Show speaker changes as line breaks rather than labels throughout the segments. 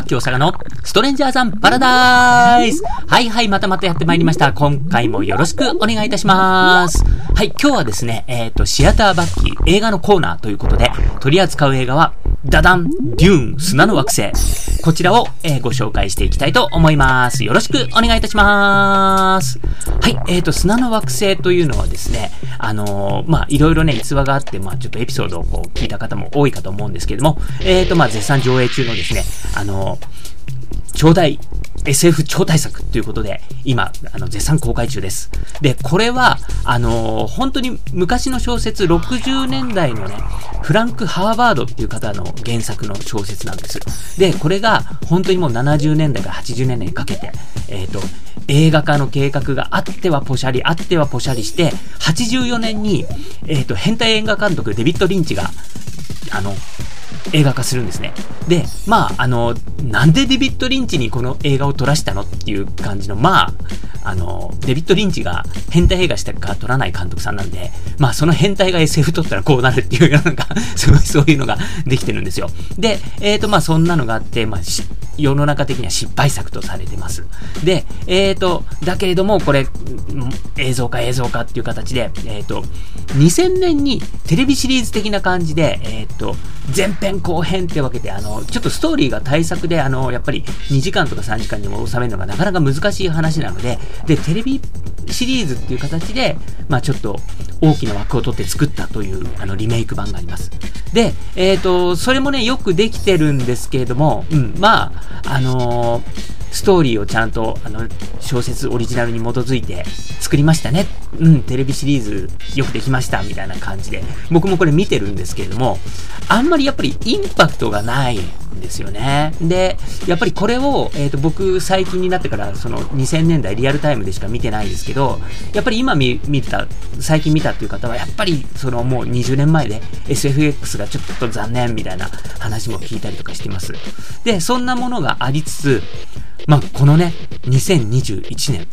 ッキー大阪のストレンジャーザンパラダイスはいはい、またまたやってまいりました。今回もよろしくお願いいたします。はい、今日はですね、えっ、ー、と、シアターバッキー映画のコーナーということで、取り扱う映画は、ダダン、デューン、砂の惑星。こちらを、えー、ご紹介していきたいと思います。よろしくお願いいたします。はい、えっ、ー、と、砂の惑星というのはですね、あのー、まあ、いろいろね、逸話があって、まあ、ちょっとエピソードをこう聞いた方も多いかと思うんですけれども、えっ、と、まあ、絶賛上映中のですね、あの超大 SF 超大作ということで、今、あの、絶賛公開中です。で、これは、あのー、本当に昔の小説、60年代のね、フランク・ハーバードっていう方の原作の小説なんです。で、これが、本当にもう70年代から80年代にかけて、えっ、ー、と、映画化の計画があってはポシャリ、あってはポシャリして、84年に、えっ、ー、と、変態映画監督デビッド・リンチが、あの、映画化するんですね。で、まあ、あの、なんでデビッド・リンチにこの映画を撮らしたのっていう感じの、まあ、あの、デビッド・リンチが変態映画したか撮らない監督さんなんで、まあ、その変態が SF 撮ったらこうなるっていう、なんか、すごいそういうのができてるんですよ。で、えっ、ー、と、まあ、そんなのがあって、まあ、世の中的には失敗作とされてます。で、えっ、ー、と、だけれども、これ、映像化映像化っていう形で、えっ、ー、と、2000年にテレビシリーズ的な感じで、えっ、ー、と、前編後編ってわけで、あの、ちょっとストーリーが大作で、あの、やっぱり2時間とか3時間にも収めるのがなかなか難しい話なので、で、テレビシリーズっていう形で、まあちょっと大きな枠を取って作ったという、あの、リメイク版があります。で、えっ、ー、と、それもね、よくできてるんですけれども、うん、まあ、あのストーリーをちゃんと、あの、小説オリジナルに基づいて作りましたね。うん、テレビシリーズよくできました、みたいな感じで。僕もこれ見てるんですけれども、あんまりやっぱりインパクトがないんですよね。で、やっぱりこれを、えっ、ー、と、僕最近になってから、その2000年代リアルタイムでしか見てないですけど、やっぱり今見見た、最近見たっていう方は、やっぱりそのもう20年前で SFX がちょっと残念みたいな話も聞いたりとかしてます。で、そんなものがありつつ、まあ、このね、2021年、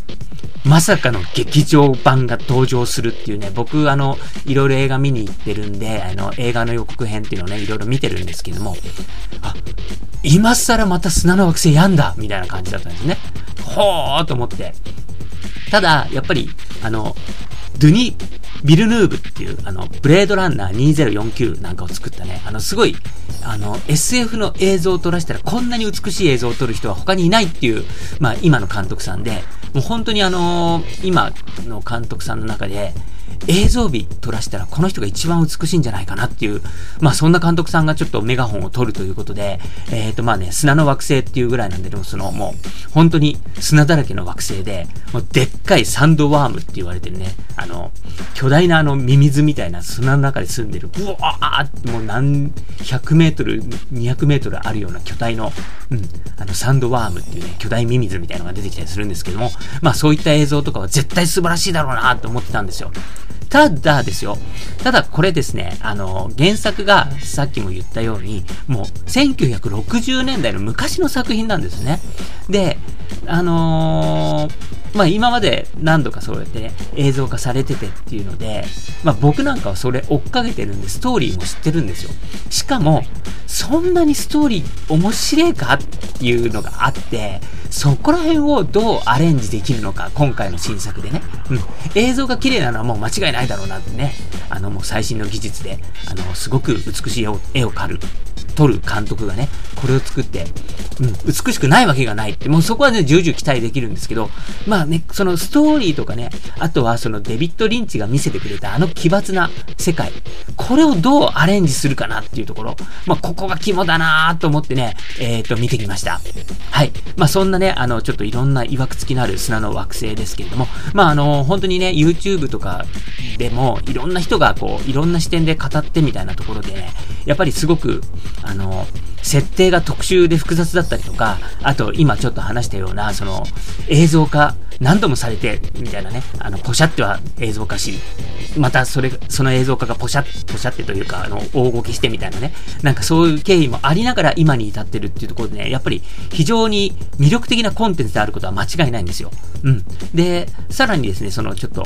まさかの劇場版が登場するっていうね、僕、あの、いろいろ映画見に行ってるんで、あの、映画の予告編っていうのをね、いろいろ見てるんですけども、あ、今更また砂の惑星やんだみたいな感じだったんですね。ほーと思って。ただ、やっぱり、あの、ドゥニ・ビルヌーブっていう、あの、ブレードランナー2049なんかを作ったね、あの、すごい、あの、SF の映像を撮らせたらこんなに美しい映像を撮る人は他にいないっていう、まあ、今の監督さんで、もう本当にあのー、今の監督さんの中で、映像美撮らしたらこの人が一番美しいんじゃないかなっていう、まあそんな監督さんがちょっとメガホンを撮るということで、えっ、ー、とまあね、砂の惑星っていうぐらいなんで、でもそのもう本当に砂だらけの惑星で、もうでっかいサンドワームって言われてるね、あの、巨大なあのミミズみたいな砂の中で住んでる、うわーってもう何百メートル、200メートルあるような巨体の、うん、あのサンドワームっていうね、巨大ミミズみたいなのが出てきたりするんですけども、まあそういった映像とかは絶対素晴らしいだろうなと思ってたんですよ。ただですよ。ただこれですね、あの、原作がさっきも言ったように、もう1960年代の昔の作品なんですね。で、あのー、まあ今まで何度かそうやってね、映像化されててっていうので、まあ僕なんかはそれ追っかけてるんで、ストーリーも知ってるんですよ。しかも、そんなにストーリー面白いかっていうのがあって、そこら辺をどうアレンジできるのか、今回の新作でね。うん。映像が綺麗なのはもう間違いないだろうなってね。あの、もう最新の技術で、あの、すごく美しい絵を絵を描る、撮る監督がね、これを作って、うん、美しくないわけがないって、もうそこはね、重々期待できるんですけど、まあね、そのストーリーとかね、あとはそのデビッド・リンチが見せてくれたあの奇抜な世界、これをどうアレンジするかなっていうところ、まあ、ここが肝だなと思ってね、えっ、ー、と、見てきました。はい。まあ、そんなね、あの、ちょっといろんな曰く付きのある砂の惑星ですけれども、まあ、あの、本当にね、YouTube とかでも、いろんな人がこう、いろんな視点で語ってみたいなところでね、やっぱりすごく、あの、設定が特殊で複雑だったりとか、あと今ちょっと話したような、その映像化何度もされて、みたいなね、あの、ポシャっては映像化し、またそれ、その映像化がポシャッ、ポシャってというか、あの、大動きしてみたいなね、なんかそういう経緯もありながら今に至ってるっていうところでね、やっぱり非常に魅力的なコンテンツであることは間違いないんですよ。うん。で、さらにですね、そのちょっと、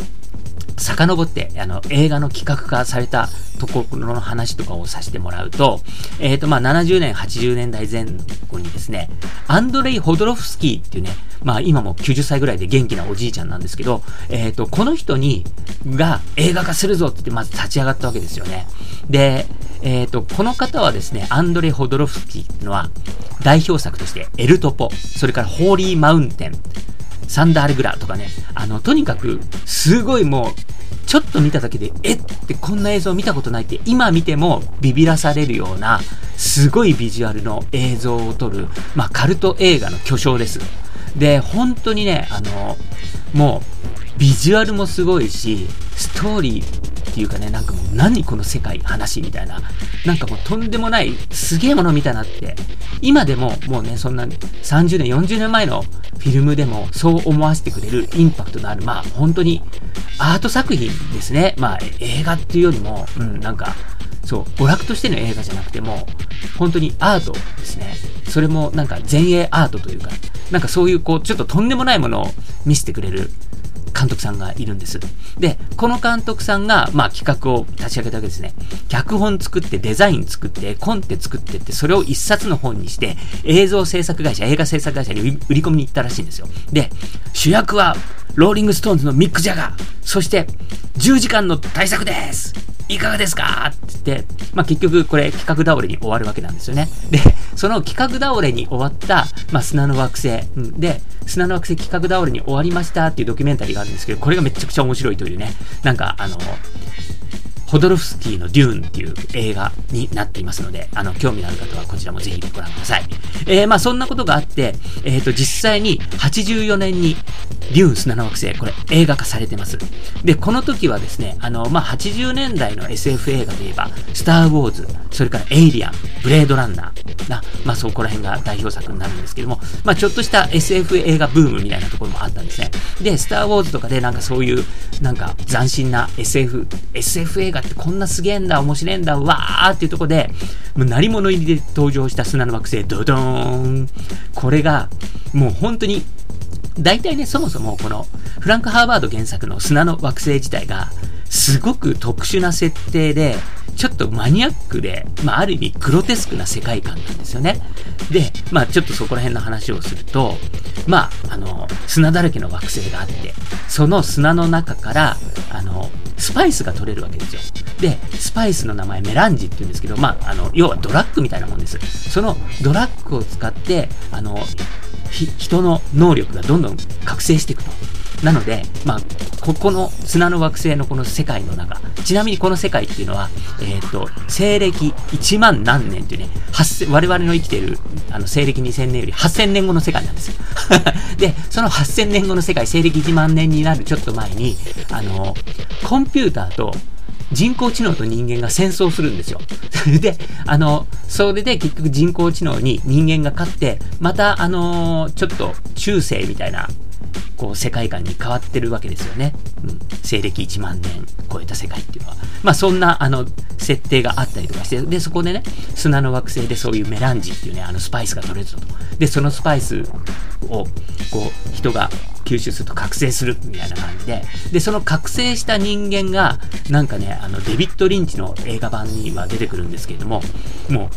遡って、あの、映画の企画化されたところの話とかをさせてもらうと、えっ、ー、と、まあ、70年、80年代前後にですね、アンドレイ・ホドロフスキーっていうね、まあ、今も90歳ぐらいで元気なおじいちゃんなんですけど、えっ、ー、と、この人に、が映画化するぞってって、まず立ち上がったわけですよね。で、えっ、ー、と、この方はですね、アンドレイ・ホドロフスキーっていうのは、代表作として、エルトポ、それからホーリー・マウンテン、サンダールグラとかね、あの、とにかく、すごいもう、ちょっと見ただけで、えってこんな映像見たことないって、今見てもビビらされるような、すごいビジュアルの映像を撮る、まあ、カルト映画の巨匠です。で、本当にね、あの、もう、ビジュアルもすごいし、ストーリーっていうかね、なんかもう何この世界、話みたいな、なんかもうとんでもない、すげえもの見たなって、今でももうね、そんな30年、40年前のフィルムでもそう思わせてくれるインパクトのある、まあ本当にアート作品ですね。まあ映画っていうよりも、うん、なんか、そう、娯楽としての映画じゃなくても、本当にアートですね。それもなんか前衛アートというか、なんかそういうこう、ちょっととんでもないものを見せてくれる監督さんがいるんです。で、この監督さんが、まあ企画を立ち上げたわけですね。脚本作って、デザイン作って、コンテ作ってって、それを一冊の本にして、映像制作会社、映画制作会社に売り込みに行ったらしいんですよ。で、主役は、ローリングストーンズのミック・ジャガー、そして、10時間の対策です。いかがですか？って言って、まあ、結局これ企画倒れに終わるわけなんですよね。で、その企画倒れに終わった、まあ、砂の惑星、うん、で、砂の惑星企画倒れに終わりましたっていうドキュメンタリーがあるんですけど、これがめちゃくちゃ面白いというね、なんかあの、ホドロフスキーのデューンっていう映画になっていますので、あの、興味のある方はこちらもぜひご覧ください。えー、まあそんなことがあって、えっ、ー、と、実際に84年にデューン砂の惑星、これ映画化されてます。で、この時はですね、あの、まあ80年代の SF 映画といえば、スター・ウォーズ、それからエイリアン、ブレードランナーな、まあそこら辺が代表作になるんですけども、まあちょっとした SF 映画ブームみたいなところもあったんですね。で、スター・ウォーズとかでなんかそういう、なんか斬新な SF、SF 映画ってこんなすげえんだ、面白いんだ、わーっていうとこで、もう鳴り物入りで登場した砂の惑星、ドドーン。これが、もう本当に、大体ね、そもそもこのフランク・ハーバード原作の砂の惑星自体が、すごく特殊な設定で、ちょっとマニアックで、まあ、ある意味グロテスクな世界観なんですよね。で、まあ、ちょっとそこら辺の話をすると、まあ、あの、砂だらけの惑星があって、その砂の中から、あの、スパイスが取れるわけですよ。で、スパイスの名前メランジって言うんですけど、まあ、あの、要はドラッグみたいなもんです。そのドラッグを使って、あの、人の能力がどんどん覚醒していくと。なので、まあ、ここの砂の惑星のこの世界の中、ちなみにこの世界っていうのは、えっ、ー、と、西暦1万何年っていうね、我々の生きてる、あの、西暦2000年より8000年後の世界なんですよ。で、その8000年後の世界、西暦1万年になるちょっと前に、あの、コンピューターと人工知能と人間が戦争するんですよ。で、あの、それで結局人工知能に人間が勝って、また、あのちょっと中世みたいなこう、世界観に変わってるわけですよね。うん。西暦1万年超えた世界っていうのは。まあ、そんな、あの、設定があったりとかして、で、そこでね、砂の惑星でそういうメランジっていうね、あの、スパイスが取れるぞと。で、そのスパイスを、こう、人が吸収すると覚醒するみたいな感じで、で、その覚醒した人間が、なんかね、あの、デビッド・リンチの映画版には出てくるんですけれども、もう、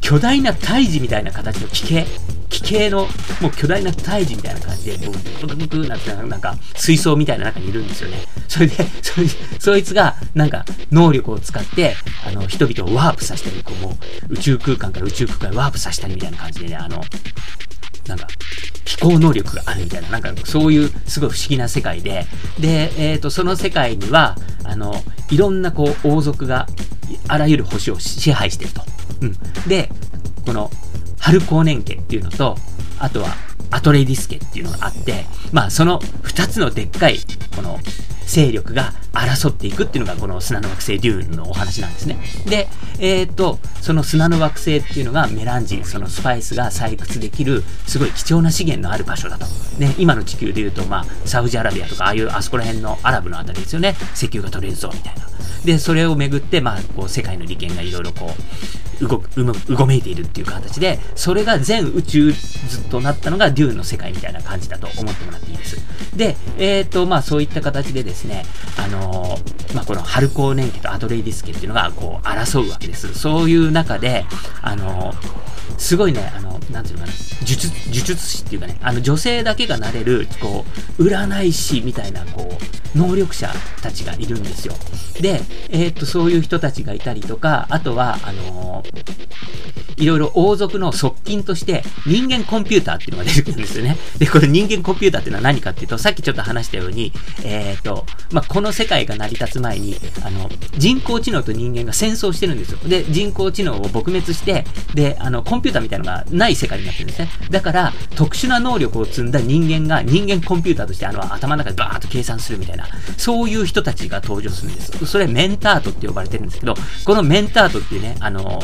巨大な胎児みたいな形の奇形、奇形の、もう巨大な胎児みたいな感じで、もう、ブクブクなんて、なんか、水槽みたいな中にいるんですよね。それで、そいそいつが、なんか、能力を使って、あの、人々をワープさせたり、こう、もう、宇宙空間から宇宙空間にワープさせたりみたいな感じでね、あの、なんか、飛行能力があるみたいな、なんかそういうすごい不思議な世界で、で、えっ、ー、と、その世界には、あの、いろんなこう王族があらゆる星を支配してると。うん。で、この、春光年家っていうのと、あとはアトレディス家っていうのがあって、まあその二つのでっかい、この勢力が争っていくっていうのがこの砂の惑星デューンのお話なんですね。で、えっ、と、その砂の惑星っていうのがメランジン、そのスパイスが採掘できるすごい貴重な資源のある場所だと。ね、今の地球で言うと、まあ、サウジアラビアとか、ああいうあそこら辺のアラブのあたりですよね。石油が取れるぞ、みたいな。で、それをめぐって、まあ、こう、世界の利権がいろいろこう、動く、うごめいているっていう形で、それが全宇宙ずっとなったのがデューンの世界みたいな感じだと思ってもらっていいです。で、えっ、ー、と、まあそういった形でですね、あのまあ、この春光年家とアトレイディス家っていうのが、こう、争うわけです。そういう中で、あのすごいね、あの、なんていうのかな、術、術術師っていうかね、あの、女性だけがなれる、こう、占い師みたいな、こう、能力者たちがいるんですよ。で、えー、っと、そういう人たちがいたりとか、あとは、あのいろいろ王族の側近として人間コンピューターっていうのが出てくるんですよね。で、これ人間コンピューターっていうのは何かっていうと、さっきちょっと話したように、えっ、と、まあ、この世界が成り立つ前に、あの、人工知能と人間が戦争してるんですよ。で、人工知能を撲滅して、で、あの、コンピューターューターみたいなのがない世界になってるんですね。だから、特殊な能力を積んだ人間が人間コンピューターとしてあの、頭の中でバーッと計算するみたいな、そういう人たちが登場するんです。それメンタートって呼ばれてるんですけど、このメンタートっていうね、あの、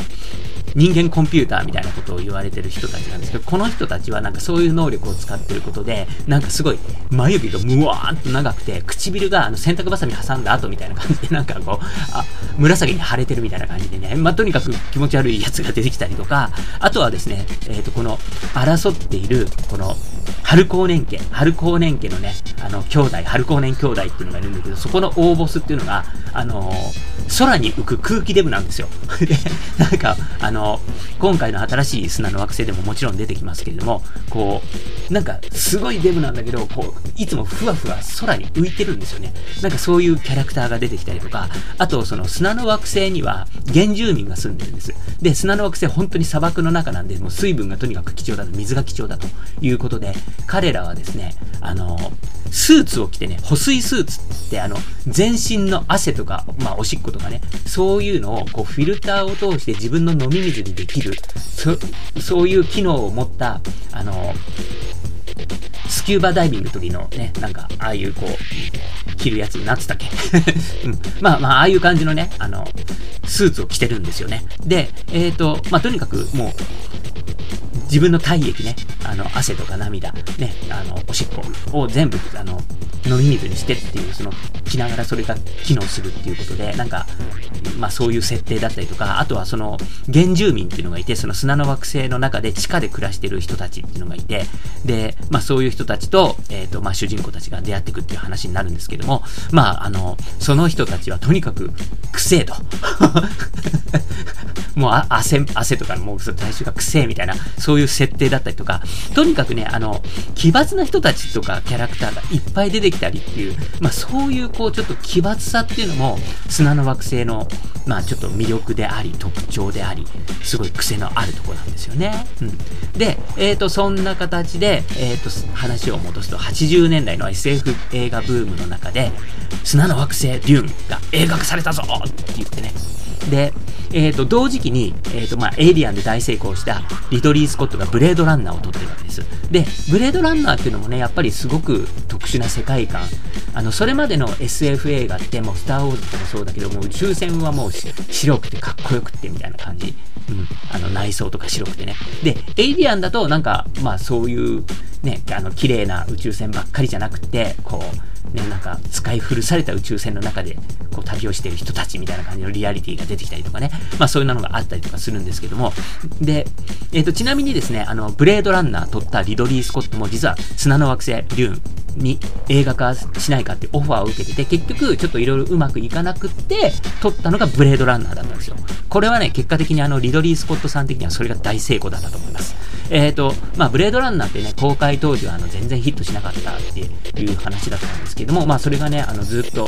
人間コンピューターみたいなことを言われてる人たちなんですけど、この人たちはなんかそういう能力を使ってることで、なんかすごい眉毛がムワーンと長くて、唇があの洗濯バサミ挟んだ後みたいな感じで、なんかこう、あ、紫に腫れてるみたいな感じでね、まあ、とにかく気持ち悪いやつが出てきたりとか、あとはですね、えっ、ー、と、この争っている、この、春高年家、春高年家のね、あの、兄弟、春高年兄弟っていうのがいるんだけど、そこの大ボスっていうのが、あのー、空に浮く空気デブなんですよ。なんか、あの、今回の新しい砂の惑星でももちろん出てきますけれども、こう、なんか、すごいデブなんだけど、こう、いつもふわふわ空に浮いてるんですよね。なんかそういうキャラクターが出てきたりとか、あと、その砂の惑星には原住民が住んでるんです。で、砂の惑星本当に砂漠の中なんで、もう水分がとにかく貴重だと、水が貴重だということで、彼らはですね、あの、スーツを着てね、保水スーツってあの、全身の汗とか、まあおしっことかね、そういうのをこうフィルターを通して自分の飲み水にできる、そそういう機能を持った、あの、スキューバダイビングの時のね、なんか、ああいうこう、着るやつ、なんつったっけ、うん、まあまあ、ああいう感じのね、あの、スーツを着てるんですよね。で、えっ、ー、と、まあとにかくもう、自分の体液ね、あの、汗とか涙、ね、あの、おしっこを全部、あの、飲み水にしてっていう、その、着ながらそれが機能するっていうことで、なんか、まあそういう設定だったりとか、あとはその、原住民っていうのがいて、その砂の惑星の中で地下で暮らしてる人たちっていうのがいて、で、まあそういう人たちと、えっ、ー、と、まあ主人公たちが出会っていくっていう話になるんですけども、まああの、その人たちはとにかく、くせえと。もう汗、汗とかもう体臭がくせえみたいな、そういう設定だったりとか、とにかくね、あの、奇抜な人たちとかキャラクターがいっぱい出てきたりっていう、まあそういうこう、ちょっと奇抜さっていうのも、砂の惑星の、まあちょっと魅力であり、特徴であり、すごい癖のあるところなんですよね。うん。で、えっ、ー、と、そんな形で、えっ、ー、と、話を戻すと、80年代の SF 映画ブームの中で、砂の惑星デューンが映画化されたぞって言ってね。で、えっ、ー、と、同時期に、えっ、ー、と、まあ、エイリアンで大成功したリドリー・スコットがブレードランナーを撮ってるわけです。で、ブレードランナーっていうのもね、やっぱりすごく特殊な世界観。あの、それまでの SF 映画って、もう、スター・ウォーズとかもそうだけど、もう宇宙船はもう白くてかっこよくってみたいな感じ。うん。あの、内装とか白くてね。で、エイリアンだと、なんか、まあ、そういう、ね、あの、綺麗な宇宙船ばっかりじゃなくて、こう、ね、なんか使い古された宇宙船の中でこう旅をしている人たちみたいな感じのリアリティが出てきたりとかね、まあそういうのがあったりとかするんですけども、で、えっ、ー、と、ちなみにですね、あの、ブレードランナー撮ったリドリー・スコットも実は砂の惑星、デューンに映画化しないかってオファーを受けてて、結局ちょっといろいろうまくいかなくって、撮ったのがブレードランナーだったんですよ。これはね、結果的にあの、リドリー・スコットさん的にはそれが大成功だったと思います。えっ、ー、と、まあ、ブレードランナーってね、公開当時はあの全然ヒットしなかったっていう話だったんですけども、まあ、それがね、あの、ずっと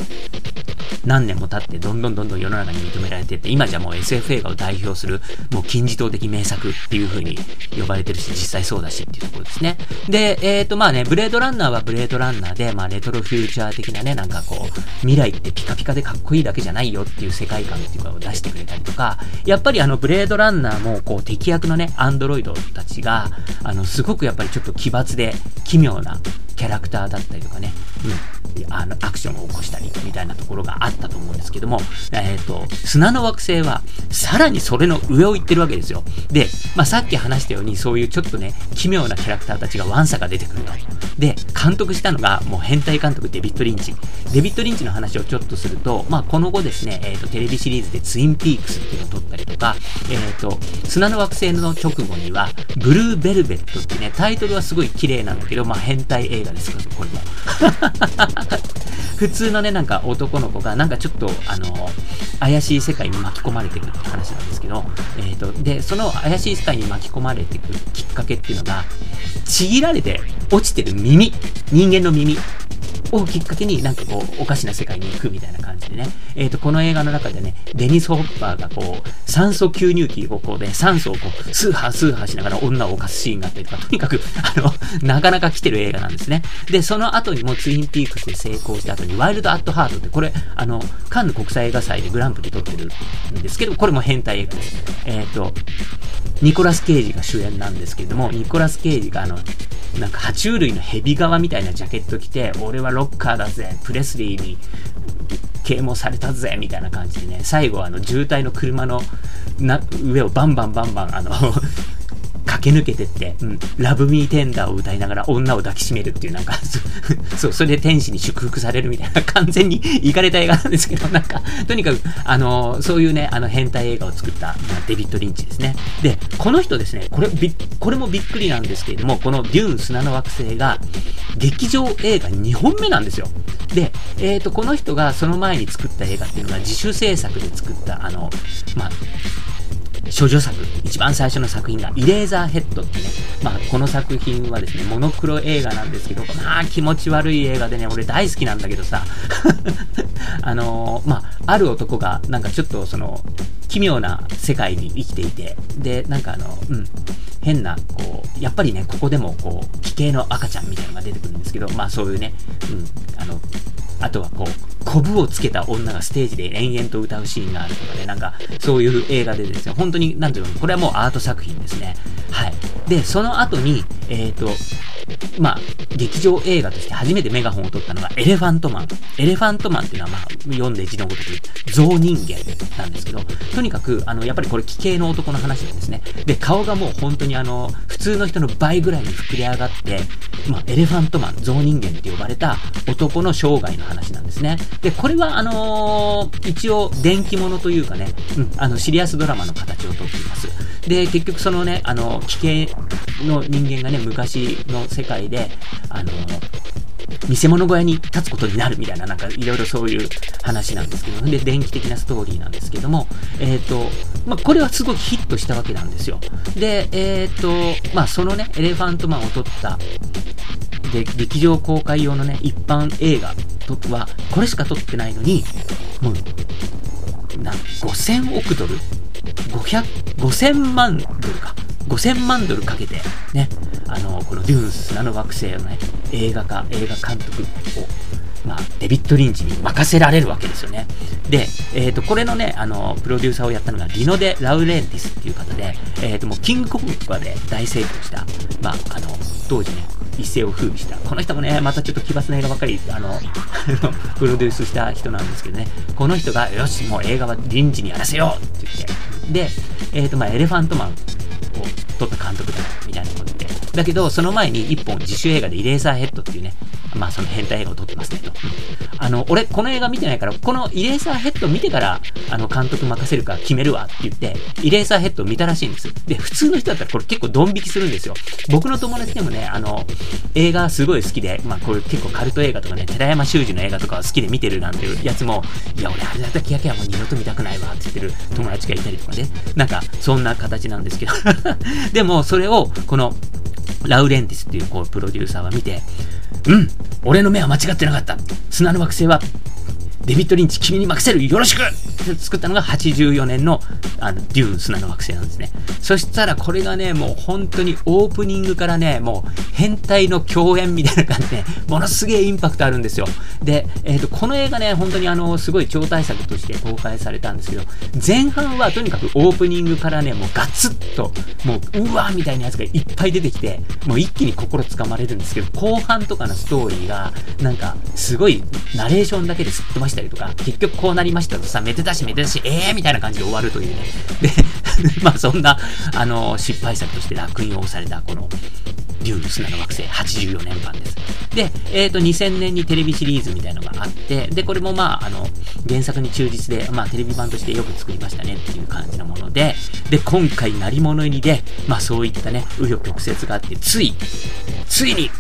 何年も経ってどんどんどんどん世の中に認められてって、今じゃもう SF 映画を代表する、もう金字塔的名作っていう風に呼ばれてるし、実際そうだしっていうところですね。で、えっ、ー、と、まあね、ブレードランナーはブレードランナーで、まあ、レトロフューチャー的なね、なんかこう、未来ってピカピカでかっこいいだけじゃないよっていう世界観っていうかを出してくれたりとか、やっぱりあの、ブレードランナーも、こう、敵役のね、アンドロイドたちが、あの、すごくやっぱりちょっと奇抜で奇妙なキャラクターだったりとかね、うん、あの、アクションを起こしたりみたいなところがあったと思うんですけども、えっ、ー、と、砂の惑星は、さらにそれの上を行ってるわけですよ。で、まあ、さっき話したように、そういうちょっとね、奇妙なキャラクターたちがワンサが出てくると。で、監督したのが、もう変態監督デビッド・リンチ。デビッド・リンチの話をちょっとすると、まあ、この後ですね、えっ、ー、と、テレビシリーズでツインピークスっていうのを撮ったりとか、えっ、ー、と、砂の惑星の直後には、ブルーベルベットってね、タイトルはすごい綺麗なんだけど、まあ、変態映画ですこれも。普通のね、なんか男の子が、なんかちょっと、あの、怪しい世界に巻き込まれていくって話なんですけど、えっ、ー、と、で、その怪しい世界に巻き込まれていくきっかけっていうのが、ちぎられて落ちてる耳、人間の耳をきっかけになんかこう、おかしな世界に行くみたいな感じでね。えっ、ー、と、この映画の中でね、デニス・ホッパーがこう、酸素吸入器をこうで、酸素をこう、スーハースーハーしながら女を犯すシーンがあったりとか、とにかく、あの、なかなか来てる映画なんですね。で、その後にもツインピークスで成功した後に、ワイルド・アット・ハートって、これ、あの、カンヌ国際映画祭でグランプリ取ってるんですけど、これも変態映画です。えっ、ー、と、ニコラス・ケイジが主演なんですけれども、ニコラス・ケイジがあの、なんか爬虫類のヘビ側みたいなジャケット着て、俺はロッカーだぜ、プレスリーに啓蒙されたぜ、みたいな感じでね、最後あの渋滞の車のな上をバンバンバンバンあの駆け抜けてって、うん、ラブミーテンダーを歌いながら女を抱きしめるっていうなんか そう、それで天使に祝福されるみたいな完全に行かれた映画なんですけど、なんか、とにかく、あの、そういうね、あの変態映画を作った、まあ、デビッド・リンチですね。で、この人ですね、これ、これもびっくりなんですけれども、このデューン砂の惑星が、劇場映画2本目なんですよ。で、えっ、ー、と、この人がその前に作った映画っていうのが自主制作で作った、あの、まあ、処女作、一番最初の作品が、イレーザーヘッドってね、まあ、この作品はですね、モノクロ映画なんですけど、まあ、気持ち悪い映画でね、俺大好きなんだけどさ、あのー、まあ、ある男が、なんかちょっとその、奇妙な世界に生きていて、で、なんかあの、うん、変な、こう、やっぱりね、ここでも、こう、奇形の赤ちゃんみたいなのが出てくるんですけど、まあそういうね、うん、あの、あとはこう、コブをつけた女がステージで延々と歌うシーンがあるとかね、なんか、そういう映画でですね、本当に、なんていうの、これはもうアート作品ですね。はい。で、その後に、えっ、ー、と、まあ、劇場映画として初めてメガホンを取ったのがエレファントマン。エレファントマンっていうのは、まあ、読んで字のごとく、象人間なんですけど、とにかく、あの、やっぱりこれ、奇形の男の話なんですね。で、顔がもう本当にあの、普通の人の倍ぐらいに膨れ上がって、まあ、エレファントマン、象人間って呼ばれた男の生涯の話なんですね。で、これは、あのー、一応、電気物というかね、うん、あの、シリアスドラマの形をとっています。で、結局そのね、あの、奇形の人間がね、昔の世界で、あの、見せ物小屋に立つことになるみたいな、なんかいろいろそういう話なんですけど、で、電気的なストーリーなんですけども、えっ、ー、と、まあ、これはすごくヒットしたわけなんですよ。で、えっ、ー、と、まあ、そのね、エレファントマンを撮った、で、劇場公開用のね、一般映画とは、これしか撮ってないのに、もう、な、5000億ドル ?500、5000万ドルか。5000万ドルかけて、ね、あの、このデューン砂の惑星のね、映画化、映画監督を、まあ、デビッド・リンチに任せられるわけですよね。で、えっ、ー、と、これのね、あの、プロデューサーをやったのが、リノデ・ラウレンティスっていう方で、えっ、ー、と、もう、キングコングとかで大成功した、まあ、あの、当時ね、一世を風靡した。この人もね、またちょっと奇抜な映画ばかり、あの、プロデュースした人なんですけどね、この人が、よし、もう映画はリンチにやらせようって言って、で、えっ、ー、と、まあ、エレファントマン撮った監督だみたいなことで。だけど、その前に一本自主映画でイレーサーヘッドっていうね、まあその変態映画を撮ってますねと。あの、俺、この映画見てないから、このイレーサーヘッド見てから、あの、監督任せるか決めるわって言って、イレーサーヘッドを見たらしいんです。で、普通の人だったらこれ結構ドン引きするんですよ。僕の友達でもね、あの、映画すごい好きで、まあこれ結構カルト映画とかね、寺山修司の映画とか好きで見てるなんていうやつも、いや、俺あれだったらキヤキヤもう二度と見たくないわって言ってる友達がいたりとかね。なんか、そんな形なんですけど。でも、それを、この、ラウレンティスっていうこうプロデューサーは見て、うん、俺の目は間違ってなかった。砂の惑星はデビッド・リンチ、君に任せるよろしくって作ったのが84年のあのデューン砂の惑星なんですね。そしたらこれがね、もう本当にオープニングからね、もう変態の共演みたいな感じで、ものすげえインパクトあるんですよ。で、えっ、ー、と、この映画ね、本当にあの、すごい超大作として公開されたんですけど、前半はとにかくオープニングからね、もうガツッと、もう、うわーみたいなやつがいっぱい出てきて、もう一気に心つかまれるんですけど、後半とかのストーリーが、なんか、すごいナレーションだけですっ飛ばしたりとか、結局こうなりましたとさ、めでたしめでたし、えーみたいな感じで終わるというね。で、まあそんな、あの、失敗作として烙印を押された、この、デューン砂の惑星84年版です。で、えっ、ー、と、2000年にテレビシリーズみたいのがあって、で、これもまあ、あの、原作に忠実で、まあ、テレビ版としてよく作りましたねっていう感じのもので、で、今回、鳴り物入りで、まあ、そういったね、紆余曲折があって、つい、ついに、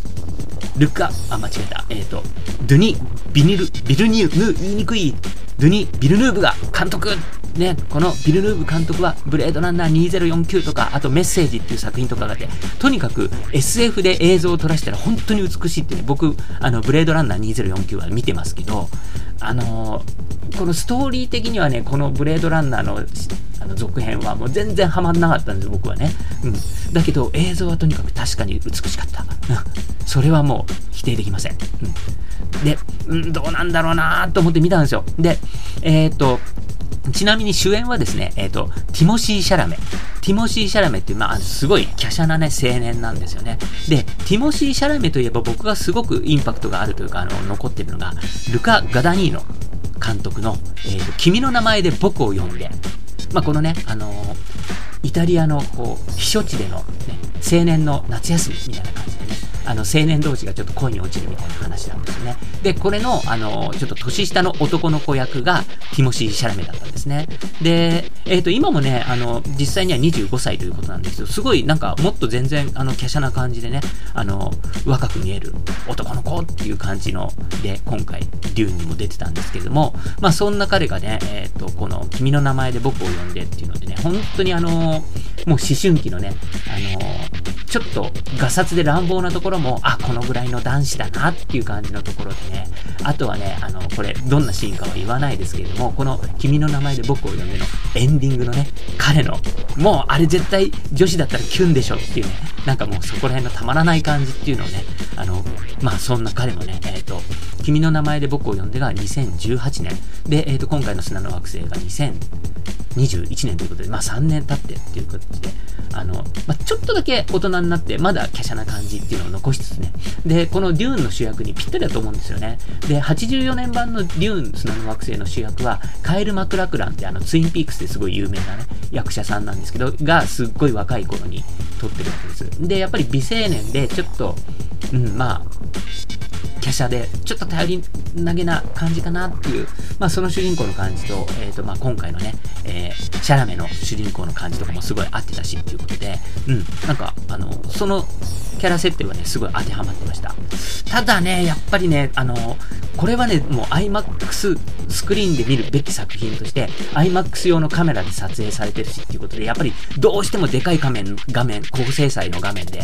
ルカ、あ、間違えた。えっ、ー、と、ドゥニ・ビニル、ビルニュー、言いにくい、ドゥニ・ビルヌーブが監督ね、このビルヌーブ監督は、ブレードランナー2049とか、あとメッセージっていう作品とかがあって、とにかく SF で映像を撮らせたら本当に美しいってね、僕、あの、ブレードランナー2049は見てますけど、あのー、このストーリー的にはね、このブレードランナーのあの続編はもう全然ハマんなかったんです僕はね。うん。だけど映像はとにかく確かに美しかった。それはもう否定できません。うん。で、うん、どうなんだろうなと思って見たんですよ。で、えー、っと、ちなみに主演はですね、えっ、ー、と、ティモシー・シャラメ。ティモシー・シャラメっていう、まあ、すごい華奢なね、青年なんですよね。で、ティモシー・シャラメといえば僕がすごくインパクトがあるというか、あの、残ってるのが、ルカ・ガダニーノ監督の、えっ、ー、と、君の名前で僕を呼んで、まあ、このね、あのー、イタリアのこう避暑地での、ね、青年の夏休みみたいな感じでね、あの青年同士がちょっと恋に落ちるみたいな話なんですよね。で、これの、あの、ちょっと年下の男の子役がティモシー・シャラメだったんですね。で、えっ、ー、と、今もね、あの、実際には25歳ということなんですけど、すごいなんかもっと全然、あの、華奢な感じでね、あの、若く見える男の子っていう感じの、で、今回、デューンにも出てたんですけれども、まあ、そんな彼がね、えっ、ー、と、この、君の名前で僕を呼んでっていうのでね、本当にあの、もう思春期のね、あの、ちょっとガサツで乱暴なところも、あ、このぐらいの男子だなっていう感じのところでね、あとはね、あの、これ、どんなシーンかは言わないですけれども、この君の名前で僕を呼んでのエンディングのね、彼の、もうあれ絶対女子だったらキュンでしょっていうね、なんかもうそこら辺のたまらない感じっていうのをね、あの、まあそんな彼もね、えっ、ー、と、君の名前で僕を呼んでが2018年、で、えっ、ー、と、今回の砂の惑星が2021年ということで、まあ3年経ってっていう形で、あの、まあ、ちょっとだけ大人になって、まだ華奢な感じっていうのを残しつつね。で、このデューンの主役にぴったりだと思うんですよね。で、84年版のデューン砂の惑星の主役は、カエル・マクラクランってあの、ツインピークスですごい有名なね、役者さんなんですけど、がすっごい若い頃に撮ってるわけです。で、やっぱり美青年で、ちょっと、うん、まあ、華奢で、ちょっと頼り投げな感じかなっていう、まあその主人公の感じと、えっ、ー、とまあ今回のね、えー、シャラメの主人公の感じとかもすごい合ってたしっていうことで、うん、なんか、あの、そのキャラ設定はね、すごい当てはまってました。ただね、やっぱりね、あの、これはね、もう IMAX スクリーンで見るべき作品として、IMAX 用のカメラで撮影されてるしっていうことで、やっぱりどうしてもでかい画面、画面、高精細の画面で、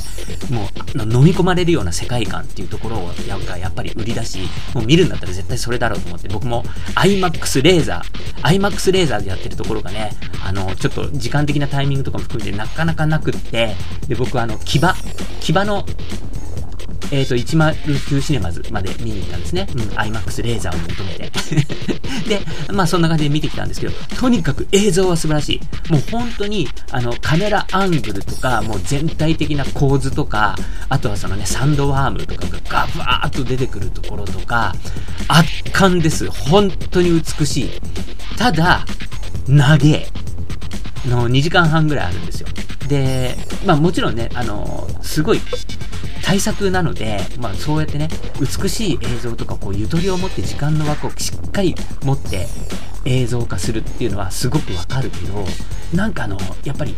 もう飲み込まれるような世界観っていうところを、なんかやっぱり売り出し、もう見るんだったら絶対それだろうと思って、僕も IMAX レーザー、IMAX レーザーでやってるところがね、あの、ちょっと時間的なタイミングとかも含めてなかなかなくって、で、僕はあの、牙、牙のえっ、ー、と、109シネマズまで見に行ったんですね。うん、IMAX レーザーを求めて。で、まあそんな感じで見てきたんですけど、とにかく映像は素晴らしい。もう本当に、あの、カメラアングルとか、もう全体的な構図とか、あとはそのね、サンドワームとかがガバーッと出てくるところとか、圧巻です。本当に美しい。ただ、長え。の2時間半ぐらいあるんですよ。で、まあもちろんね、あの、すごい対策なので、まあ、そうやってね、美しい映像とか、こう、ゆとりを持って時間の枠をしっかり持って映像化するっていうのはすごくわかるけど、なんかあの、やっぱり、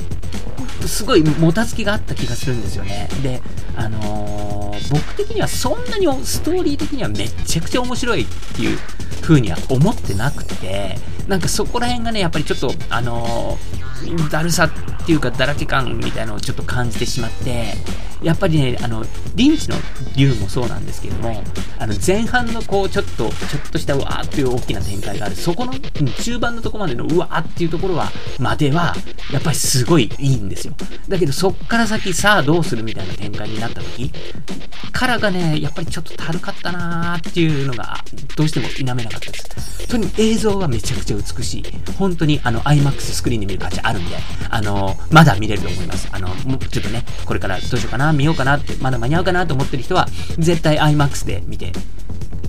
すごいもたつきがあった気がするんですよね。で、あのー、僕的にはそんなにストーリー的にはめちゃくちゃ面白いっていう風には思ってなくて、なんかそこら辺がね、やっぱりちょっと、あのー、だるさっていうか、だらけ感みたいなのをちょっと感じてしまって、やっぱりね、あの、リンチの竜もそうなんですけども、あの、前半のこう、ちょっと、ちょっとしたわーっていう大きな展開がある、そこの、中盤のとこまでのうわーっていうところは、までは、やっぱりすごいいいんですよ。だけど、そっから先、さあどうするみたいな展開になった時からがね、やっぱりちょっとたるかったなーっていうのが、どうしても否めなかったです。とにかく映像はめちゃくちゃ美しい。本当に、あの、IMAX スクリーンで見る価値あるんで、あの、まだ見れると思います。あの、もうちょっとね、これからどうしようかな、見ようかなって、まだ間に合うかなと思ってる人は、絶対 IMAX で見て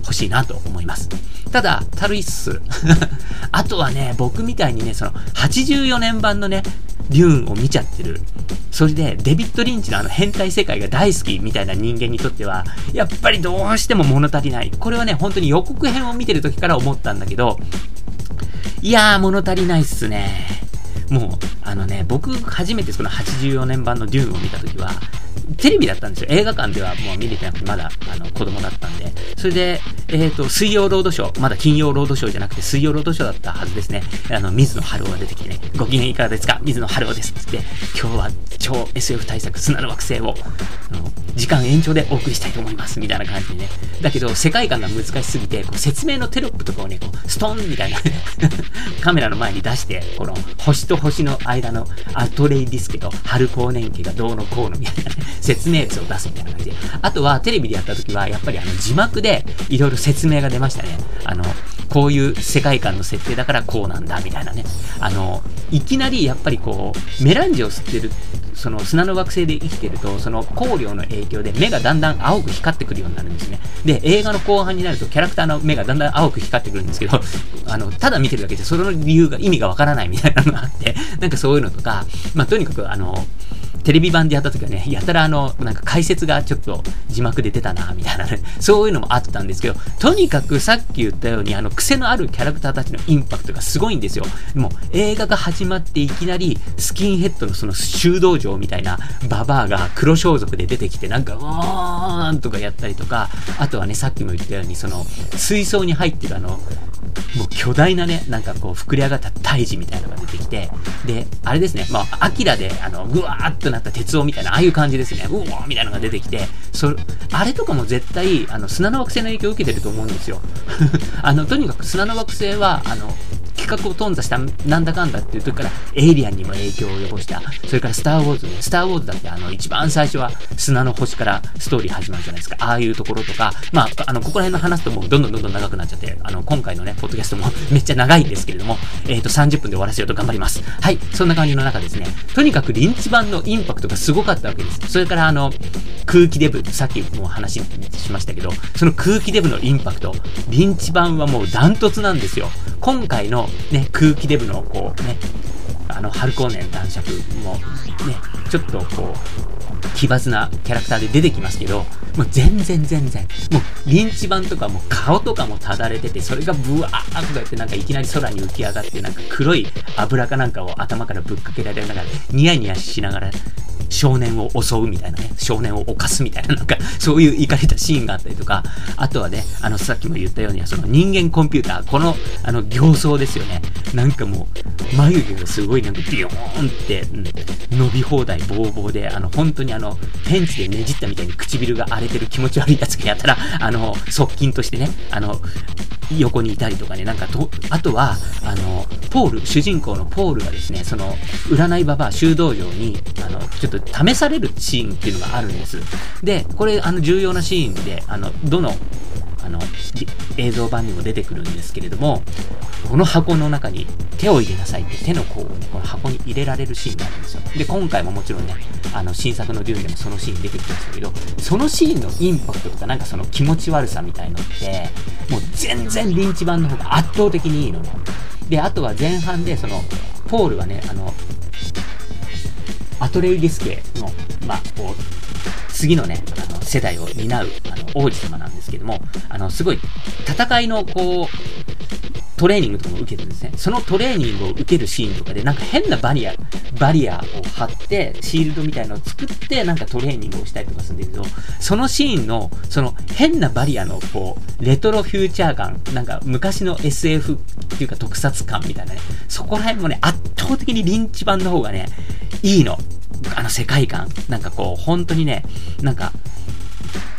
ほしいなと思います。ただ、たるいっす。あとはね、僕みたいにね、その、84年版のね、デューンを見ちゃってる。それで、デビッド・リンチのあの変態世界が大好きみたいな人間にとっては、やっぱりどうしても物足りない。これはね、本当に予告編を見てる時から思ったんだけど、いやー、物足りないっすね。もう、あのね、僕初めてその84年版のデューンを見た時は、テレビだったんですよ。映画館ではもう見れてなくて、まだ、あの、子供だったんで。それで、えっ、ー、と、水曜ロードショー、まだ金曜ロードショーじゃなくて、水曜ロードショーだったはずですね。あの、水野春夫が出てきてね、ご機嫌いかがですか？水野春夫です。つって、今日は超 SF 対策砂の惑星を、あの、時間延長でお送りしたいと思います。みたいな感じでね。だけど、世界観が難しすぎて、こう説明のテロップとかをね、こう、ストンみたいな カメラの前に出して、この、星と星の間のアトレイディスケと春光年期がどうのこうのみたいな、ね、説明図を出すみたいな感じ。あとは、テレビでやった時は、やっぱりあの、字幕でいろいろ説明が出ましたね。あの、こういう世界観の設定だからこうなんだ、みたいなね。あの、いきなりやっぱりこう、メランジを吸ってるその砂の惑星で生きてると、その光量の影響で目がだんだん青く光ってくるようになるんですね。で、映画の後半になるとキャラクターの目がだんだん青く光ってくるんですけど、あの、ただ見てるだけでその理由が意味がわからないみたいなのがあって、なんかそういうのとか、まあ、とにかくあの、テレビ版でやった時はね、やたらあの、なんか解説がちょっと字幕で出たな、みたいなね、そういうのもあったんですけど、とにかくさっき言ったように、あの、癖のあるキャラクターたちのインパクトがすごいんですよ。もう、映画が始まっていきなり、スキンヘッドのその修道場みたいなババアが黒装束で出てきて、なんか、うーんとかやったりとか、あとはね、さっきも言ったように、その、水槽に入ってるあの、もう巨大なね、なんかこう膨れ上がった胎児みたいなのが出てきて、で、あれですね、まあ、アキラで、あの、ぐわーっとなった鉄夫みたいな、ああいう感じですね、うおーみたいなのが出てきて、それ、あれとかも絶対、あの、砂の惑星の影響を受けてると思うんですよ。あの、とにかく砂の惑星は、あの、企画を頓挫したなんだかんだっていう時からエイリアンにも影響を及ぼした。それからスター・ウォーズね。スター・ウォーズだってあの一番最初は砂の星からストーリー始まるじゃないですか。ああいうところとか、まあ、あの、ここら辺の話ともうどんどんどんどん長くなっちゃって、あの、今回のね、ポッドキャストもめっちゃ長いんですけれども、えっ、ー、と、30分で終わらせようと頑張ります。はい。そんな感じの中ですね、とにかくリンチ版のインパクトがすごかったわけです。それからあの、空気デブ、さっきもう話しましたけど、その空気デブのインパクト、リンチ版はもうダントツなんですよ。今回のね、空気デブのこうね、あの、春光年男爵もね、ちょっとこう、奇抜なキャラクターで出てきますけど、もう全然全然、もうリンチ版とかも顔とかもただれてて、それがブワーとか言ってなんかいきなり空に浮き上がって、なんか黒い油かなんかを頭からぶっかけられながら、ニヤニヤしながら少年を襲うみたいなね、少年を犯すみたいな、なんか、そういういかれたシーンがあったりとか、あとはね、あの、さっきも言ったように、その人間コンピューター、この、あの、形相ですよね。なんかもう、眉毛がすごいなんかビヨーンって、うん、伸び放題、ボーボーで、あの、本当にあの、ペンチでねじったみたいに唇が荒れてる気持ち悪いやつがやったら、あの、側近としてね、あの、横にいたりとかね、なんかと、あとは、あの、ポール、主人公のポールがですね、その、占いババア修道場に、あの、ちょっと試されるシーンっていうのがあるんです。で、これ、あの、重要なシーンで、あの、どの、あの、映像版にも出てくるんですけれども、この箱の中に手を入れなさいって手の甲をね、この箱に入れられるシーンがあるんですよ。で、今回ももちろんね、あの、新作のデューンでもそのシーン出てきましたけど、そのシーンのインパクトとかなんかその気持ち悪さみたいのって、もう全然リンチ版の方が圧倒的にいいのね。で、あとは前半でその、ポールはね、あの、アトレイディス家の、まあ、こう、次のね、あの、世代を担う、あの、王子様なんですけども、あの、すごい、戦いの、こう、トレーニングとかも受けてるんですね。そのトレーニングを受けるシーンとかで、なんか変なバリア、バリアを張って、シールドみたいなのを作って、なんかトレーニングをしたりとかするんだけど、そのシーンの、その変なバリアの、こう、レトロフューチャー感、なんか昔の SF っていうか特撮感みたいなね、そこら辺もね、圧倒的にリンチ版の方がね、いいの。あの世界観。なんかこう、本当にね、なんか、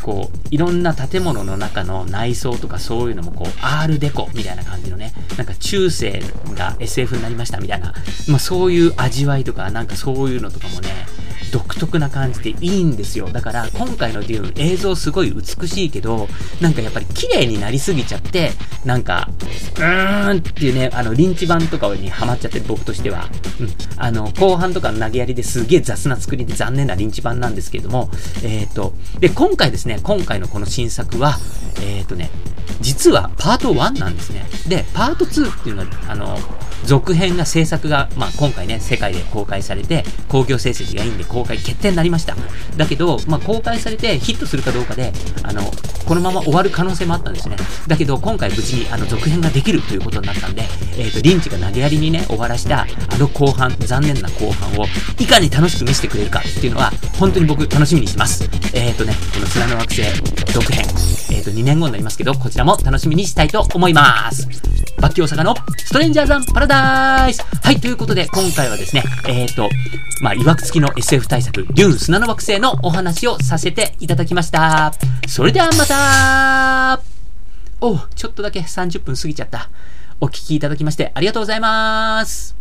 こう、いろんな建物の中の内装とかそういうのもこう、アールデコみたいな感じのね、なんか中世が SF になりましたみたいな、まあそういう味わいとか、なんかそういうのとかもね、独特な感じでいいんですよ。だから今回のデューン映像すごい美しいけど、なんかやっぱり綺麗になりすぎちゃって、なんか、うーんっていうね、あの、リンチ版とかにハマっちゃって僕としては。うん。あの、後半とかの投げやりですげえ雑な作りで残念なリンチ版なんですけれども、えっ、ー、と、で、今回ですね、今回のこの新作は、えっ、ー、とね、実はパート1なんですね。で、パート2っていうのは、あの、続編が制作が、まあ、今回ね、世界で公開されて、興行成績がいいんで公開決定になりました。だけど、まあ、公開されてヒットするかどうかで、あの、このまま終わる可能性もあったんですね。だけど、今回無事に、あの、続編ができるということになったんで、えっ、ー、と、リンチが投げやりにね、終わらした、あの後半、残念な後半を、いかに楽しく見せてくれるかっていうのは、本当に僕、楽しみにしてます。えっ、ー、とね、この砂の惑星、続編、えっ、ー、と、2年後になりますけど、こちらも楽しみにしたいと思います。バッキー大阪のストレンジャーザンパラダイスはい、ということで、今回はですね、えっ、ー、と、まあ、いわくつきの SF 対策、デューン砂の惑星のお話をさせていただきました。それではまたおちょっとだけ30分過ぎちゃった。お聞きいただきましてありがとうございます。